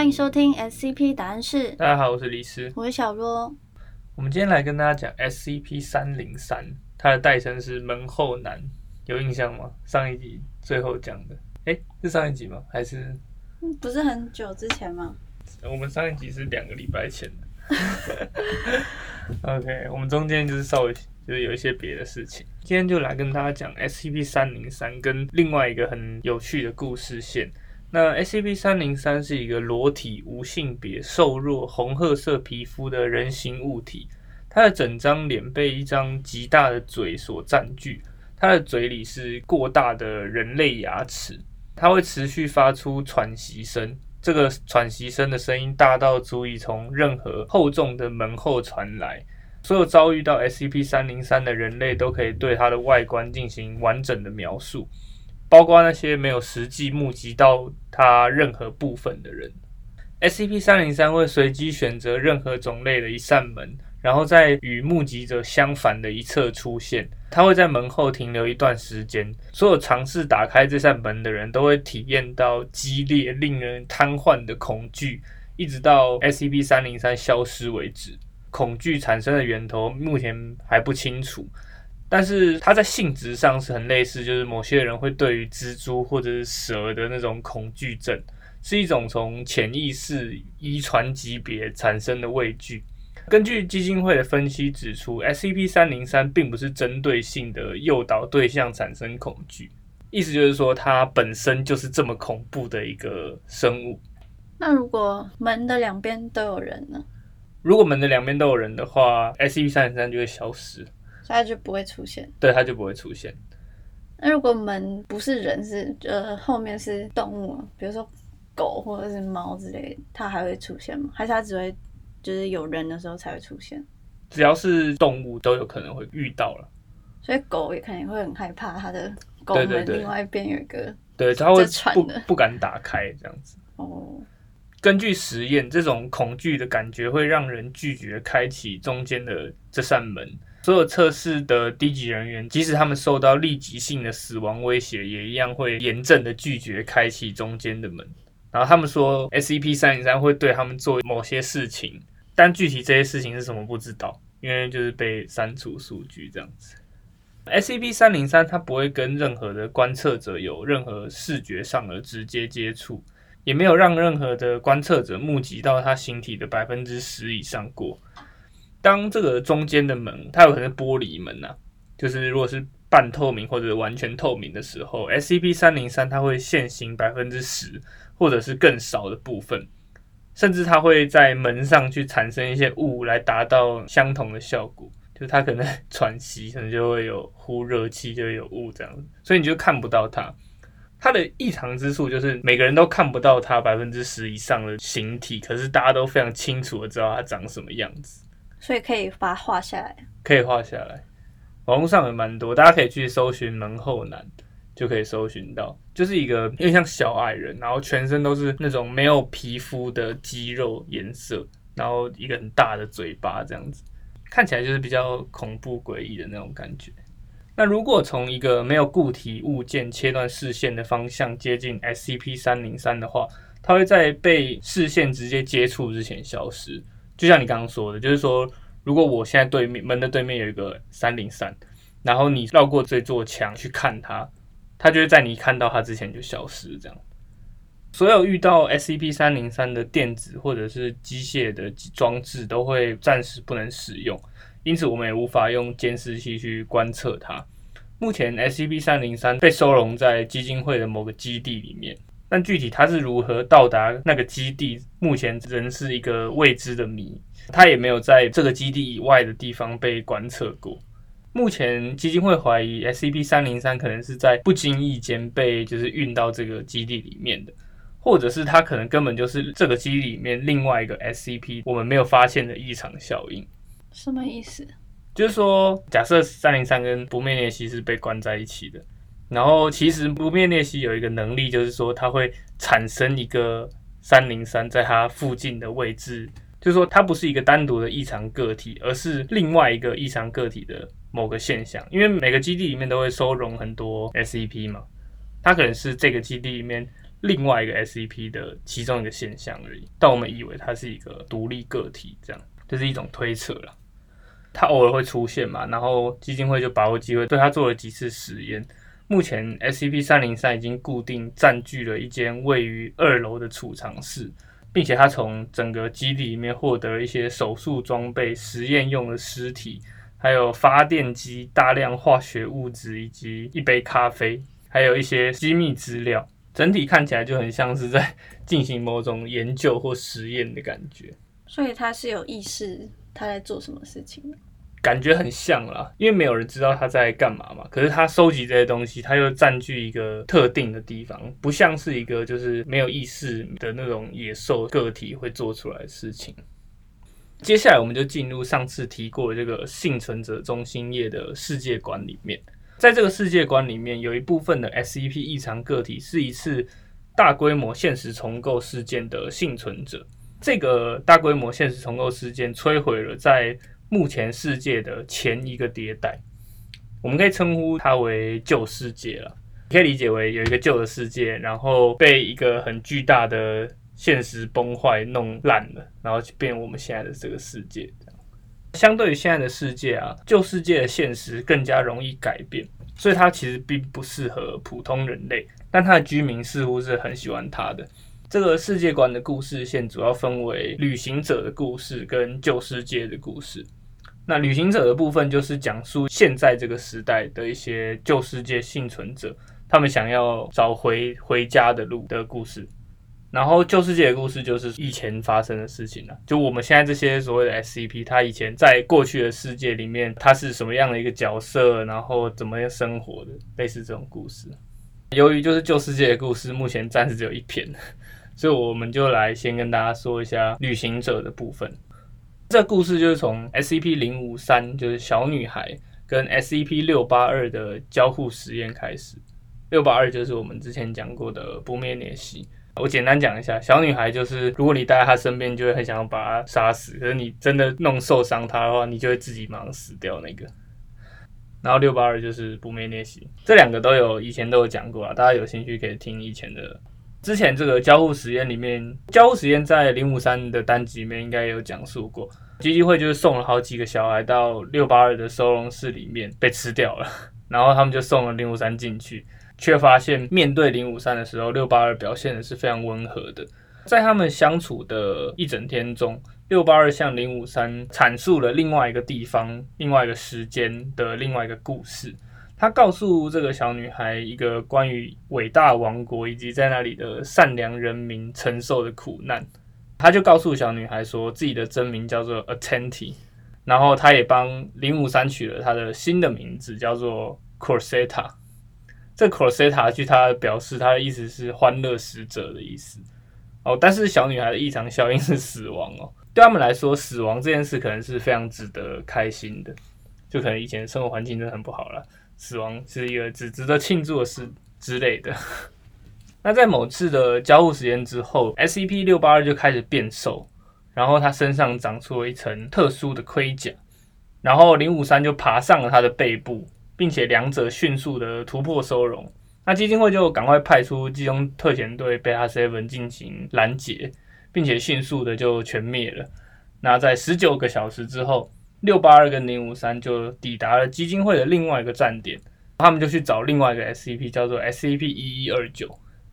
欢迎收听 SCP 答案室，大家好，我是李斯。我是小若。我们今天来跟大家讲 SCP 三零三，它的代称是门后男，有印象吗？上一集最后讲的，诶，是上一集吗？还是嗯不是很久之前吗？我们上一集是两个礼拜前的？OK，我们中间就是稍微就是有一些别的事情，今天就来跟大家讲 SCP 三零三跟另外一个很有趣的故事线。那 SCP 三零三是一个裸体、无性别、瘦弱、红褐色皮肤的人形物体，它的整张脸被一张极大的嘴所占据，它的嘴里是过大的人类牙齿，它会持续发出喘息声，这个喘息声的声音大到足以从任何厚重的门后传来。所有遭遇到 SCP 三零三的人类都可以对它的外观进行完整的描述。包括那些没有实际目击到它任何部分的人，SCP 三零三会随机选择任何种类的一扇门，然后在与目击者相反的一侧出现。它会在门后停留一段时间。所有尝试打开这扇门的人都会体验到激烈、令人瘫痪的恐惧，一直到 SCP 三零三消失为止。恐惧产生的源头目前还不清楚。但是它在性质上是很类似，就是某些人会对于蜘蛛或者是蛇的那种恐惧症，是一种从潜意识遗传级别产生的畏惧。根据基金会的分析指出，SCP 三零三并不是针对性的诱导对象产生恐惧，意思就是说它本身就是这么恐怖的一个生物。那如果门的两边都有人呢？如果门的两边都有人的话，SCP 三零三就会消失。它就不会出现，对，它就不会出现。那如果门不是人，是呃后面是动物，比如说狗或者是猫之类，它还会出现吗？还是它只会就是有人的时候才会出现？只要是动物都有可能会遇到了，所以狗也肯定会很害怕它的狗门另外一边有一个，对，它会不不敢打开这样子。哦，根据实验，这种恐惧的感觉会让人拒绝开启中间的这扇门。所有测试的低级人员，即使他们受到立即性的死亡威胁，也一样会严正的拒绝开启中间的门。然后他们说，SCP 三零三会对他们做某些事情，但具体这些事情是什么不知道，因为就是被删除数据这样子。SCP 三零三它不会跟任何的观测者有任何视觉上的直接接触，也没有让任何的观测者目击到它形体的百分之十以上过。当这个中间的门，它有可能是玻璃门呐，就是如果是半透明或者完全透明的时候，SCP 三零三它会现形百分之十或者是更少的部分，甚至它会在门上去产生一些雾来达到相同的效果，就它可能喘息，可能就会有呼热气，就会有雾这样子，所以你就看不到它。它的异常之处就是每个人都看不到它百分之十以上的形体，可是大家都非常清楚的知道它长什么样子。所以可以把它画下来，可以画下来。网络上也蛮多，大家可以去搜寻门后男，就可以搜寻到，就是一个有点像小矮人，然后全身都是那种没有皮肤的肌肉颜色，然后一个很大的嘴巴这样子，看起来就是比较恐怖诡异的那种感觉。那如果从一个没有固体物件切断视线的方向接近 SCP 三零三的话，它会在被视线直接接触之前消失。就像你刚刚说的，就是说，如果我现在对面门的对面有一个三零三，然后你绕过这座墙去看它，它就会在你看到它之前就消失。这样，所有遇到 SCP 三零三的电子或者是机械的装置都会暂时不能使用，因此我们也无法用监视器去观测它。目前 SCP 三零三被收容在基金会的某个基地里面。但具体他是如何到达那个基地，目前仍是一个未知的谜。他也没有在这个基地以外的地方被观测过。目前基金会怀疑 SCP 三零三可能是在不经意间被就是运到这个基地里面的，或者是它可能根本就是这个基地里面另外一个 SCP 我们没有发现的异常效应。什么意思？就是说，假设三零三跟不灭裂隙是被关在一起的。然后其实不灭裂隙有一个能力，就是说它会产生一个三零三在它附近的位置，就是说它不是一个单独的异常个体，而是另外一个异常个体的某个现象。因为每个基地里面都会收容很多 SCP 嘛，它可能是这个基地里面另外一个 SCP 的其中一个现象而已。但我们以为它是一个独立个体，这样这是一种推测了。它偶尔会出现嘛，然后基金会就把握机会对它做了几次实验。目前 SCP 三零三已经固定占据了一间位于二楼的储藏室，并且它从整个基地里面获得了一些手术装备、实验用的尸体，还有发电机、大量化学物质以及一杯咖啡，还有一些机密资料。整体看起来就很像是在进行某种研究或实验的感觉。所以他是有意识他在做什么事情。感觉很像啦，因为没有人知道他在干嘛嘛。可是他收集这些东西，他又占据一个特定的地方，不像是一个就是没有意识的那种野兽个体会做出来的事情。接下来我们就进入上次提过的这个幸存者中心页的世界观里面。在这个世界观里面，有一部分的 SCP 异常个体是一次大规模现实重构事件的幸存者。这个大规模现实重构事件摧毁了在目前世界的前一个迭代，我们可以称呼它为旧世界了。可以理解为有一个旧的世界，然后被一个很巨大的现实崩坏弄烂了，然后就变我们现在的这个世界。相对于现在的世界啊，旧世界的现实更加容易改变，所以它其实并不适合普通人类。但它的居民似乎是很喜欢它的。这个世界观的故事线主要分为旅行者的故事跟旧世界的故事。那旅行者的部分就是讲述现在这个时代的一些旧世界幸存者，他们想要找回回家的路的故事。然后旧世界的故事就是以前发生的事情了，就我们现在这些所谓的 SCP，他以前在过去的世界里面，他是什么样的一个角色，然后怎么样生活的，类似这种故事。由于就是旧世界的故事，目前暂时只有一篇，所以我们就来先跟大家说一下旅行者的部分。这故事就是从 SCP 零五三，就是小女孩跟 SCP 六八二的交互实验开始。六八二就是我们之前讲过的不灭裂隙。我简单讲一下，小女孩就是如果你待在她身边，就会很想要把她杀死。可是你真的弄受伤她的话，你就会自己马上死掉那个。然后六八二就是不灭裂隙，这两个都有以前都有讲过啊，大家有兴趣可以听以前的。之前这个交互实验里面，交互实验在零五三的单集里面应该有讲述过。基金会就是送了好几个小孩到六八二的收容室里面被吃掉了，然后他们就送了零五三进去，却发现面对零五三的时候，六八二表现的是非常温和的。在他们相处的一整天中，六八二向零五三阐述了另外一个地方、另外一个时间的另外一个故事。他告诉这个小女孩一个关于伟大王国以及在那里的善良人民承受的苦难。他就告诉小女孩说，自己的真名叫做 Attenti，然后他也帮零五三取了他的新的名字，叫做 Corsetta。这 Corsetta 据他表示，他的意思是欢乐使者的意思。哦，但是小女孩的异常效应是死亡哦。对他们来说，死亡这件事可能是非常值得开心的，就可能以前生活环境真的很不好了。死亡是一个只值得庆祝的事之类的。那在某次的交互实验之后，SCP 六八二就开始变瘦，然后它身上长出了一层特殊的盔甲，然后零五三就爬上了它的背部，并且两者迅速的突破收容。那基金会就赶快派出集中特遣队贝塔 seven 进行拦截，并且迅速的就全灭了。那在十九个小时之后。六八二跟零五三就抵达了基金会的另外一个站点，他们就去找另外一个 SCP，叫做 SCP 一一二九。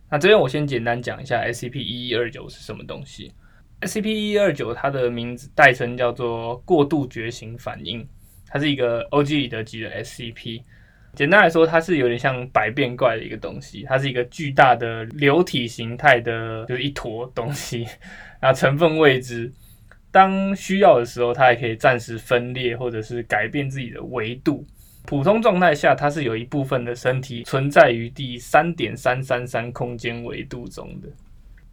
那这边我先简单讲一下 SCP 一一二九是什么东西。SCP 一一二九它的名字代称叫做过度觉醒反应，它是一个 OG 里德级的 SCP。简单来说，它是有点像百变怪的一个东西，它是一个巨大的流体形态的，就是一坨东西，然后成分未知。当需要的时候，它还可以暂时分裂，或者是改变自己的维度。普通状态下，它是有一部分的身体存在于第三点三三三空间维度中的。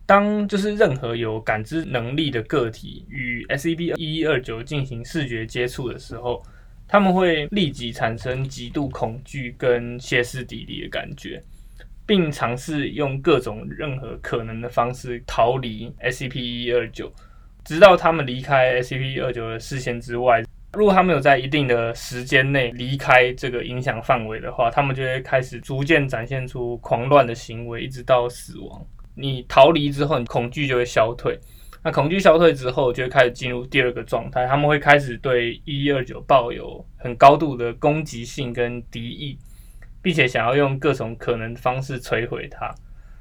当就是任何有感知能力的个体与 SCP 一一二九进行视觉接触的时候，他们会立即产生极度恐惧跟歇斯底里的感觉，并尝试用各种任何可能的方式逃离 SCP 一一二九。直到他们离开 SCP 二九的视线之外，如果他们有在一定的时间内离开这个影响范围的话，他们就会开始逐渐展现出狂乱的行为，一直到死亡。你逃离之后，你恐惧就会消退。那恐惧消退之后，就会开始进入第二个状态，他们会开始对一一二九抱有很高度的攻击性跟敌意，并且想要用各种可能方式摧毁它。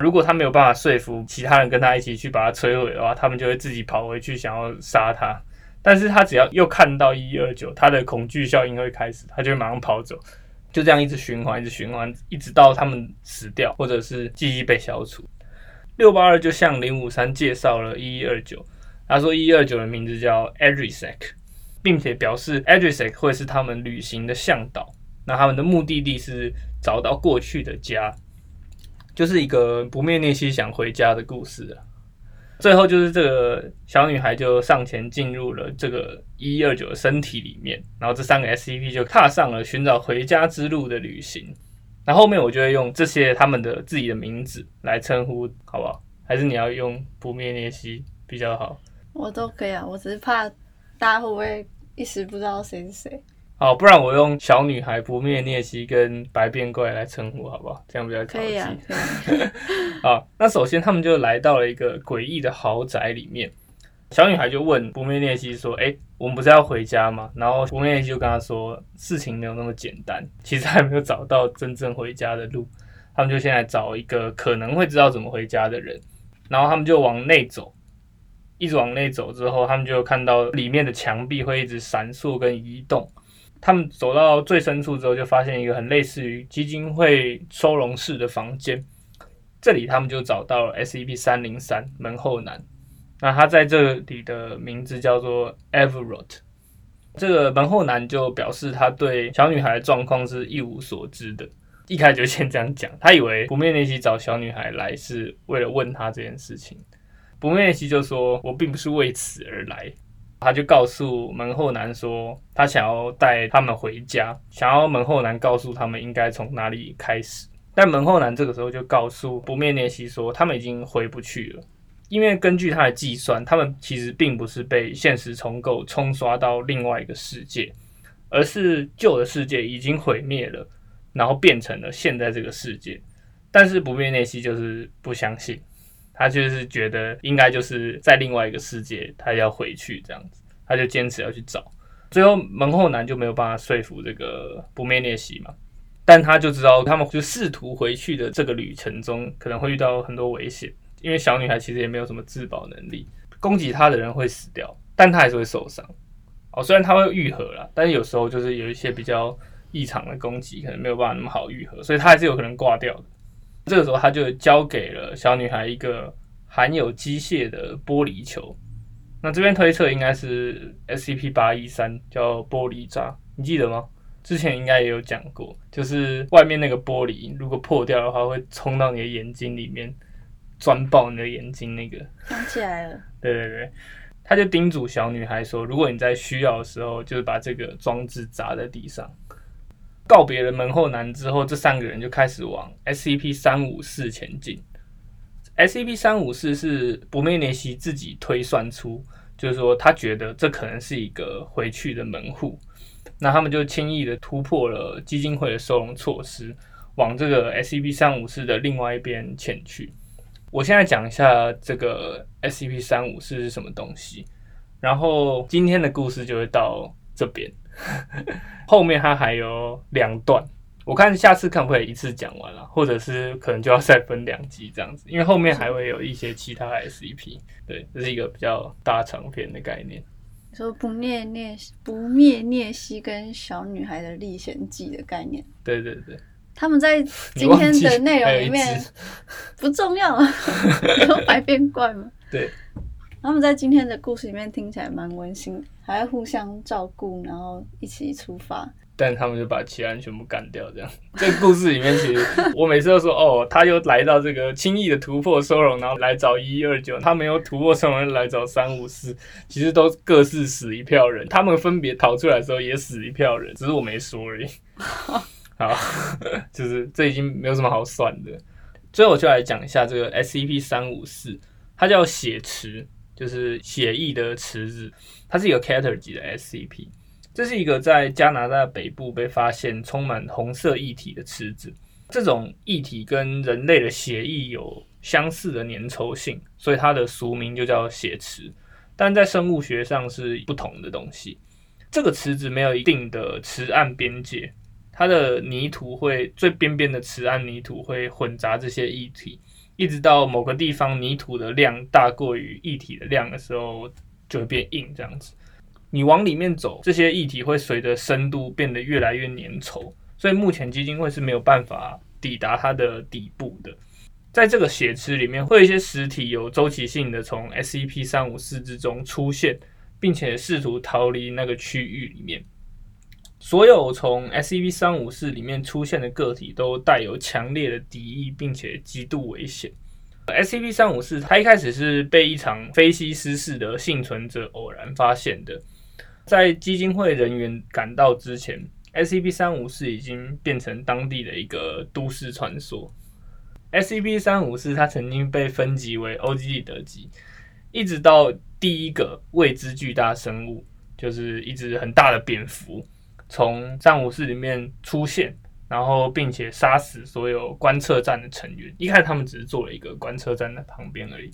如果他没有办法说服其他人跟他一起去把它摧毁的话，他们就会自己跑回去想要杀他。但是他只要又看到一一二九，他的恐惧效应会开始，他就会马上跑走，就这样一直循环，一直循环，一直到他们死掉，或者是记忆被消除。六八二就向零五三介绍了一一二九，他说一一二九的名字叫 Adrisec，并且表示 Adrisec 会是他们旅行的向导。那他们的目的地是找到过去的家，就是一个不灭内西想回家的故事啊。最后就是这个小女孩就上前进入了这个一一二九的身体里面，然后这三个 SCP 就踏上了寻找回家之路的旅行。那后面我就会用这些他们的自己的名字来称呼，好不好？还是你要用不灭裂隙比较好？我都可以啊，我只是怕大家会不会一时不知道谁是谁。好，不然我用小女孩不灭裂隙跟白变怪来称呼，好不好？这样比较可以啊。好，那首先他们就来到了一个诡异的豪宅里面。小女孩就问不灭裂隙说：“哎，我们不是要回家吗？”然后不灭裂隙就跟她说：“事情没有那么简单，其实还没有找到真正回家的路。他们就现在找一个可能会知道怎么回家的人。然后他们就往内走，一直往内走之后，他们就看到里面的墙壁会一直闪烁跟移动。他们走到最深处之后，就发现一个很类似于基金会收容室的房间。这里他们就找到了 S.E.P. 三零三门后男。那他在这里的名字叫做 Everett，这个门后男就表示他对小女孩的状况是一无所知的。一开始就先这样讲，他以为不灭内希找小女孩来是为了问他这件事情。不灭内希就说：“我并不是为此而来。”他就告诉门后男说：“他想要带他们回家，想要门后男告诉他们应该从哪里开始。”但门后男这个时候就告诉不灭念希说：“他们已经回不去了。”因为根据他的计算，他们其实并不是被现实重构冲刷到另外一个世界，而是旧的世界已经毁灭了，然后变成了现在这个世界。但是不灭念希就是不相信，他就是觉得应该就是在另外一个世界，他要回去这样子，他就坚持要去找。最后门后男就没有办法说服这个不灭练习嘛，但他就知道他们就试图回去的这个旅程中，可能会遇到很多危险。因为小女孩其实也没有什么自保能力，攻击她的人会死掉，但她还是会受伤。哦，虽然她会愈合了，但是有时候就是有一些比较异常的攻击，可能没有办法那么好愈合，所以她还是有可能挂掉的。这个时候，他就交给了小女孩一个含有机械的玻璃球。那这边推测应该是 SCP 八一三，叫玻璃渣，你记得吗？之前应该也有讲过，就是外面那个玻璃如果破掉的话，会冲到你的眼睛里面。钻爆你的眼睛，那个想起来了。对对对，他就叮嘱小女孩说：“如果你在需要的时候，就是把这个装置砸在地上。”告别了门后男之后，这三个人就开始往 SCP 三五四前进。SCP 三五四是不灭内西自己推算出，就是说他觉得这可能是一个回去的门户。那他们就轻易的突破了基金会的收容措施，往这个 SCP 三五四的另外一边前去。我现在讲一下这个 SCP 三五四是什么东西，然后今天的故事就会到这边，后面它还有两段，我看下次可不可以一次讲完了，或者是可能就要再分两集这样子，因为后面还会有一些其他 SCP，对，这是一个比较大长篇的概念。说不灭涅不灭涅西跟小女孩的历险记的概念。对对对。他们在今天的内容里面不重要，有百变怪吗？对，他们在今天的故事里面听起来蛮温馨，还要互相照顾，然后一起出发。但他们就把其他人全部干掉，这样。这个故事里面，其实我每次都说，哦，他又来到这个轻易的突破收容，然后来找一一二九，他没有突破收容来找三五四，其实都各自死一票人。他们分别逃出来的时候也死一票人，只是我没说而已。好，就是这已经没有什么好算的。最后我就来讲一下这个 SCP 三五四，它叫血池，就是血意的池子。它是一个 Cater 级的 SCP，这是一个在加拿大北部被发现充满红色液体的池子。这种液体跟人类的血液有相似的粘稠性，所以它的俗名就叫血池。但在生物学上是不同的东西。这个池子没有一定的池岸边界，它的泥土会最边边的池岸泥土会混杂这些液体，一直到某个地方泥土的量大过于液体的量的时候，就会变硬这样子。你往里面走，这些液体会随着深度变得越来越粘稠，所以目前基金会是没有办法抵达它的底部的。在这个血池里面，会有一些实体有周期性的从 SCP 三五四之中出现，并且试图逃离那个区域里面。所有从 SCP 三五四里面出现的个体都带有强烈的敌意，并且极度危险。SCP 三五四它一开始是被一场飞机失事的幸存者偶然发现的，在基金会人员赶到之前，SCP 三五四已经变成当地的一个都市传说。SCP 三五四，它曾经被分级为 OGD 等级，一直到第一个未知巨大生物，就是一只很大的蝙蝠，从三五四里面出现，然后并且杀死所有观测站的成员。一开始他们只是做了一个观测站的旁边而已。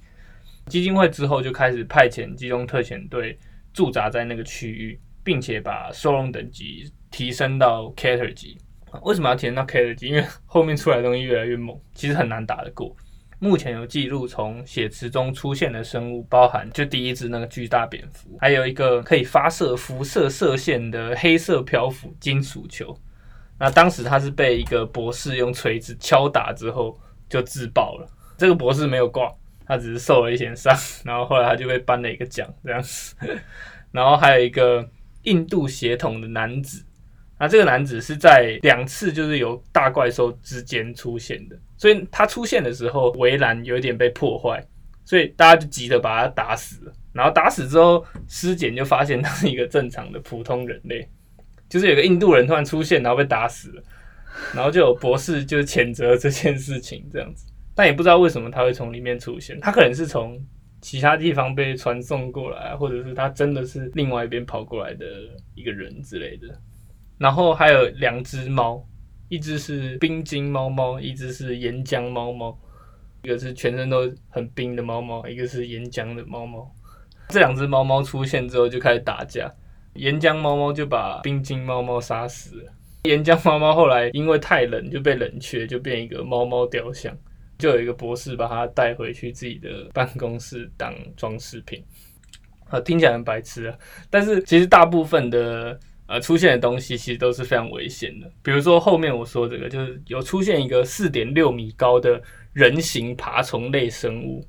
基金会之后就开始派遣机动特遣队驻扎在那个区域，并且把收容等级提升到 Cater 级。为什么要提升到 c a t e r 级？因为后面出来的东西越来越猛，其实很难打得过。目前有记录从血池中出现的生物，包含就第一只那个巨大蝙蝠，还有一个可以发射辐射射线的黑色漂浮金属球。那当时他是被一个博士用锤子敲打之后就自爆了。这个博士没有挂，他只是受了一些伤，然后后来他就被颁了一个奖这样子。然后还有一个印度血统的男子。那这个男子是在两次就是有大怪兽之间出现的，所以他出现的时候围栏有点被破坏，所以大家就急着把他打死。然后打死之后，尸检就发现他是一个正常的普通人类，就是有个印度人突然出现，然后被打死了。然后就有博士就谴责这件事情这样子，但也不知道为什么他会从里面出现，他可能是从其他地方被传送过来，或者是他真的是另外一边跑过来的一个人之类的。然后还有两只猫，一只是冰晶猫猫，一只是岩浆猫猫。一个是全身都很冰的猫猫，一个是岩浆的猫猫。这两只猫猫出现之后就开始打架，岩浆猫猫就把冰晶猫猫杀死了。岩浆猫猫后来因为太冷就被冷却，就变一个猫猫雕像。就有一个博士把它带回去自己的办公室当装饰品。啊，听起来很白痴啊，但是其实大部分的。呃，出现的东西其实都是非常危险的。比如说后面我说这个，就是有出现一个四点六米高的人形爬虫类生物，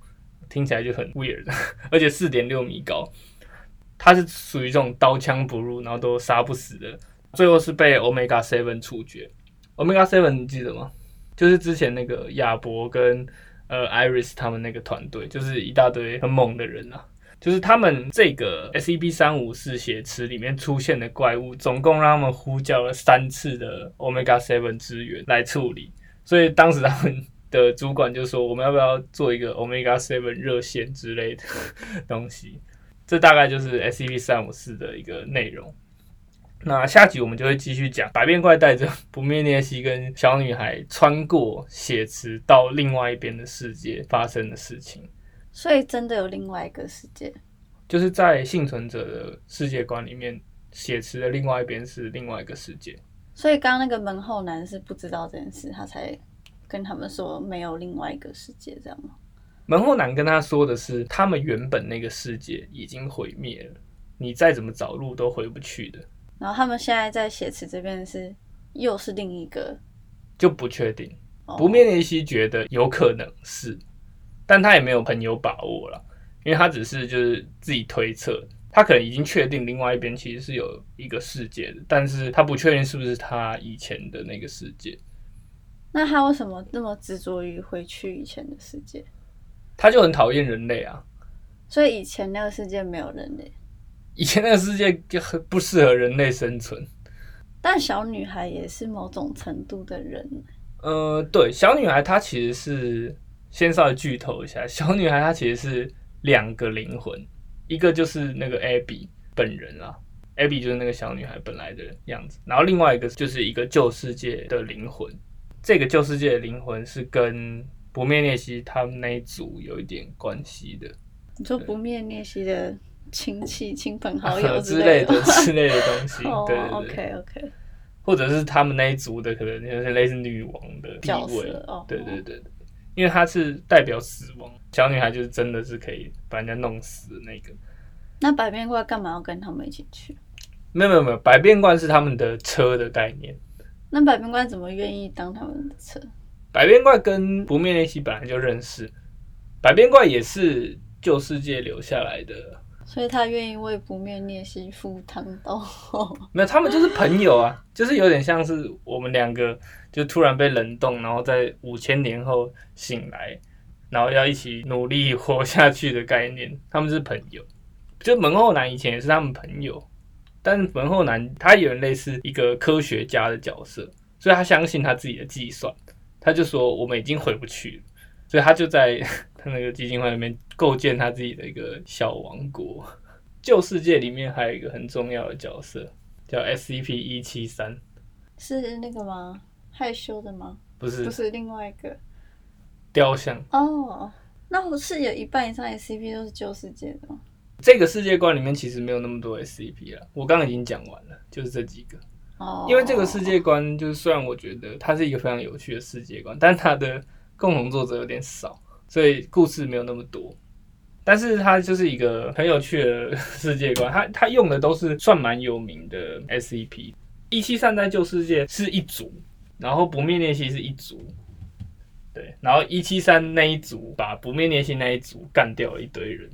听起来就很 weird，而且四点六米高，它是属于这种刀枪不入，然后都杀不死的。最后是被 Omega Seven 处决。Omega Seven 你记得吗？就是之前那个亚伯跟呃 Iris 他们那个团队，就是一大堆很猛的人啊。就是他们这个 S E B 三五四血池里面出现的怪物，总共让他们呼叫了三次的 Omega Seven 支援来处理，所以当时他们的主管就说：“我们要不要做一个 Omega Seven 热线之类的东西？”这大概就是 S E B 三五四的一个内容。那下集我们就会继续讲百变怪带着不灭涅西跟小女孩穿过血池到另外一边的世界发生的事情。所以真的有另外一个世界，就是在幸存者的世界观里面，写词的另外一边是另外一个世界。所以刚刚那个门后男是不知道这件事，他才跟他们说没有另外一个世界，这样吗？门后男跟他说的是，他们原本那个世界已经毁灭了，你再怎么找路都回不去的。然后他们现在在写词这边是又是另一个，就不确定。不灭内西觉得有可能是。但他也没有很有把握了，因为他只是就是自己推测，他可能已经确定另外一边其实是有一个世界的，但是他不确定是不是他以前的那个世界。那他为什么那么执着于回去以前的世界？他就很讨厌人类啊，所以以前那个世界没有人类，以前那个世界就很不适合人类生存。但小女孩也是某种程度的人。呃，对，小女孩她其实是。先稍微剧透一下，小女孩她其实是两个灵魂，一个就是那个 Abby 本人啦，Abby 就是那个小女孩本来的样子，然后另外一个就是一个旧世界的灵魂，这个旧世界的灵魂是跟不灭裂隙他们那一组有一点关系的。你说不灭裂隙的亲戚、亲朋好友之类的之类的？东西，哦对对对，OK OK，或者是他们那一族的可能就是类似女王的地位，哦对对对对，因为它是代表死亡，小女孩就是真的是可以把人家弄死的那个。那百变怪干嘛要跟他们一起去？没有没有没有，百变怪是他们的车的概念，那百变怪怎么愿意当他们的车？百变怪跟不灭一起本来就认识，百变怪也是旧世界留下来的，所以他愿意为不灭裂隙赴汤蹈火。没有，他们就是朋友啊，就是有点像是我们两个就突然被冷冻，然后在五千年后醒来，然后要一起努力活下去的概念。他们是朋友，就门后男以前也是他们朋友，但是门后男他有点类似一个科学家的角色，所以他相信他自己的计算，他就说我们已经回不去了，所以他就在 他那个基金会里面构建他自己的一个小王国。旧世界里面还有一个很重要的角色，叫 SCP 一七三，是那个吗？害羞的吗？不是不是另外一个雕像。哦。那我是有一半以上 SCP 都是旧世界的吗？这个世界观里面其实没有那么多 SCP 了，我刚刚已经讲完了，就是这几个。哦，因为这个世界观，就是虽然我觉得它是一个非常有趣的世界观，但它的共同作者有点少，所以故事没有那么多。但是它就是一个很有趣的世界观，它它用的都是算蛮有名的 SCP。一七三在旧世界是一组，然后不灭练习是一组，对，然后一七三那一组把不灭练习那一组干掉了一堆人，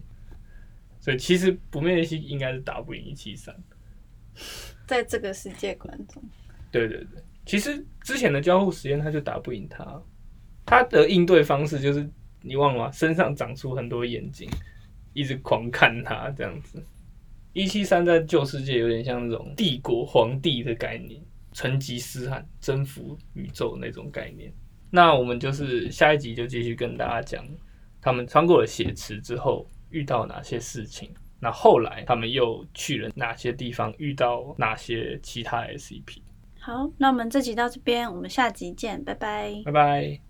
所以其实不灭练习应该是打不赢一七三。在这个世界观中，对对对，其实之前的交互实验他就打不赢他，他的应对方式就是你忘了吗？身上长出很多眼睛，一直狂看他这样子。一七三在旧世界有点像那种帝国皇帝的概念，成吉思汗征服宇宙那种概念。那我们就是下一集就继续跟大家讲，他们穿过了血池之后遇到哪些事情。那后来他们又去了哪些地方？遇到哪些其他 SCP？好，那我们这集到这边，我们下集见，拜拜。拜拜。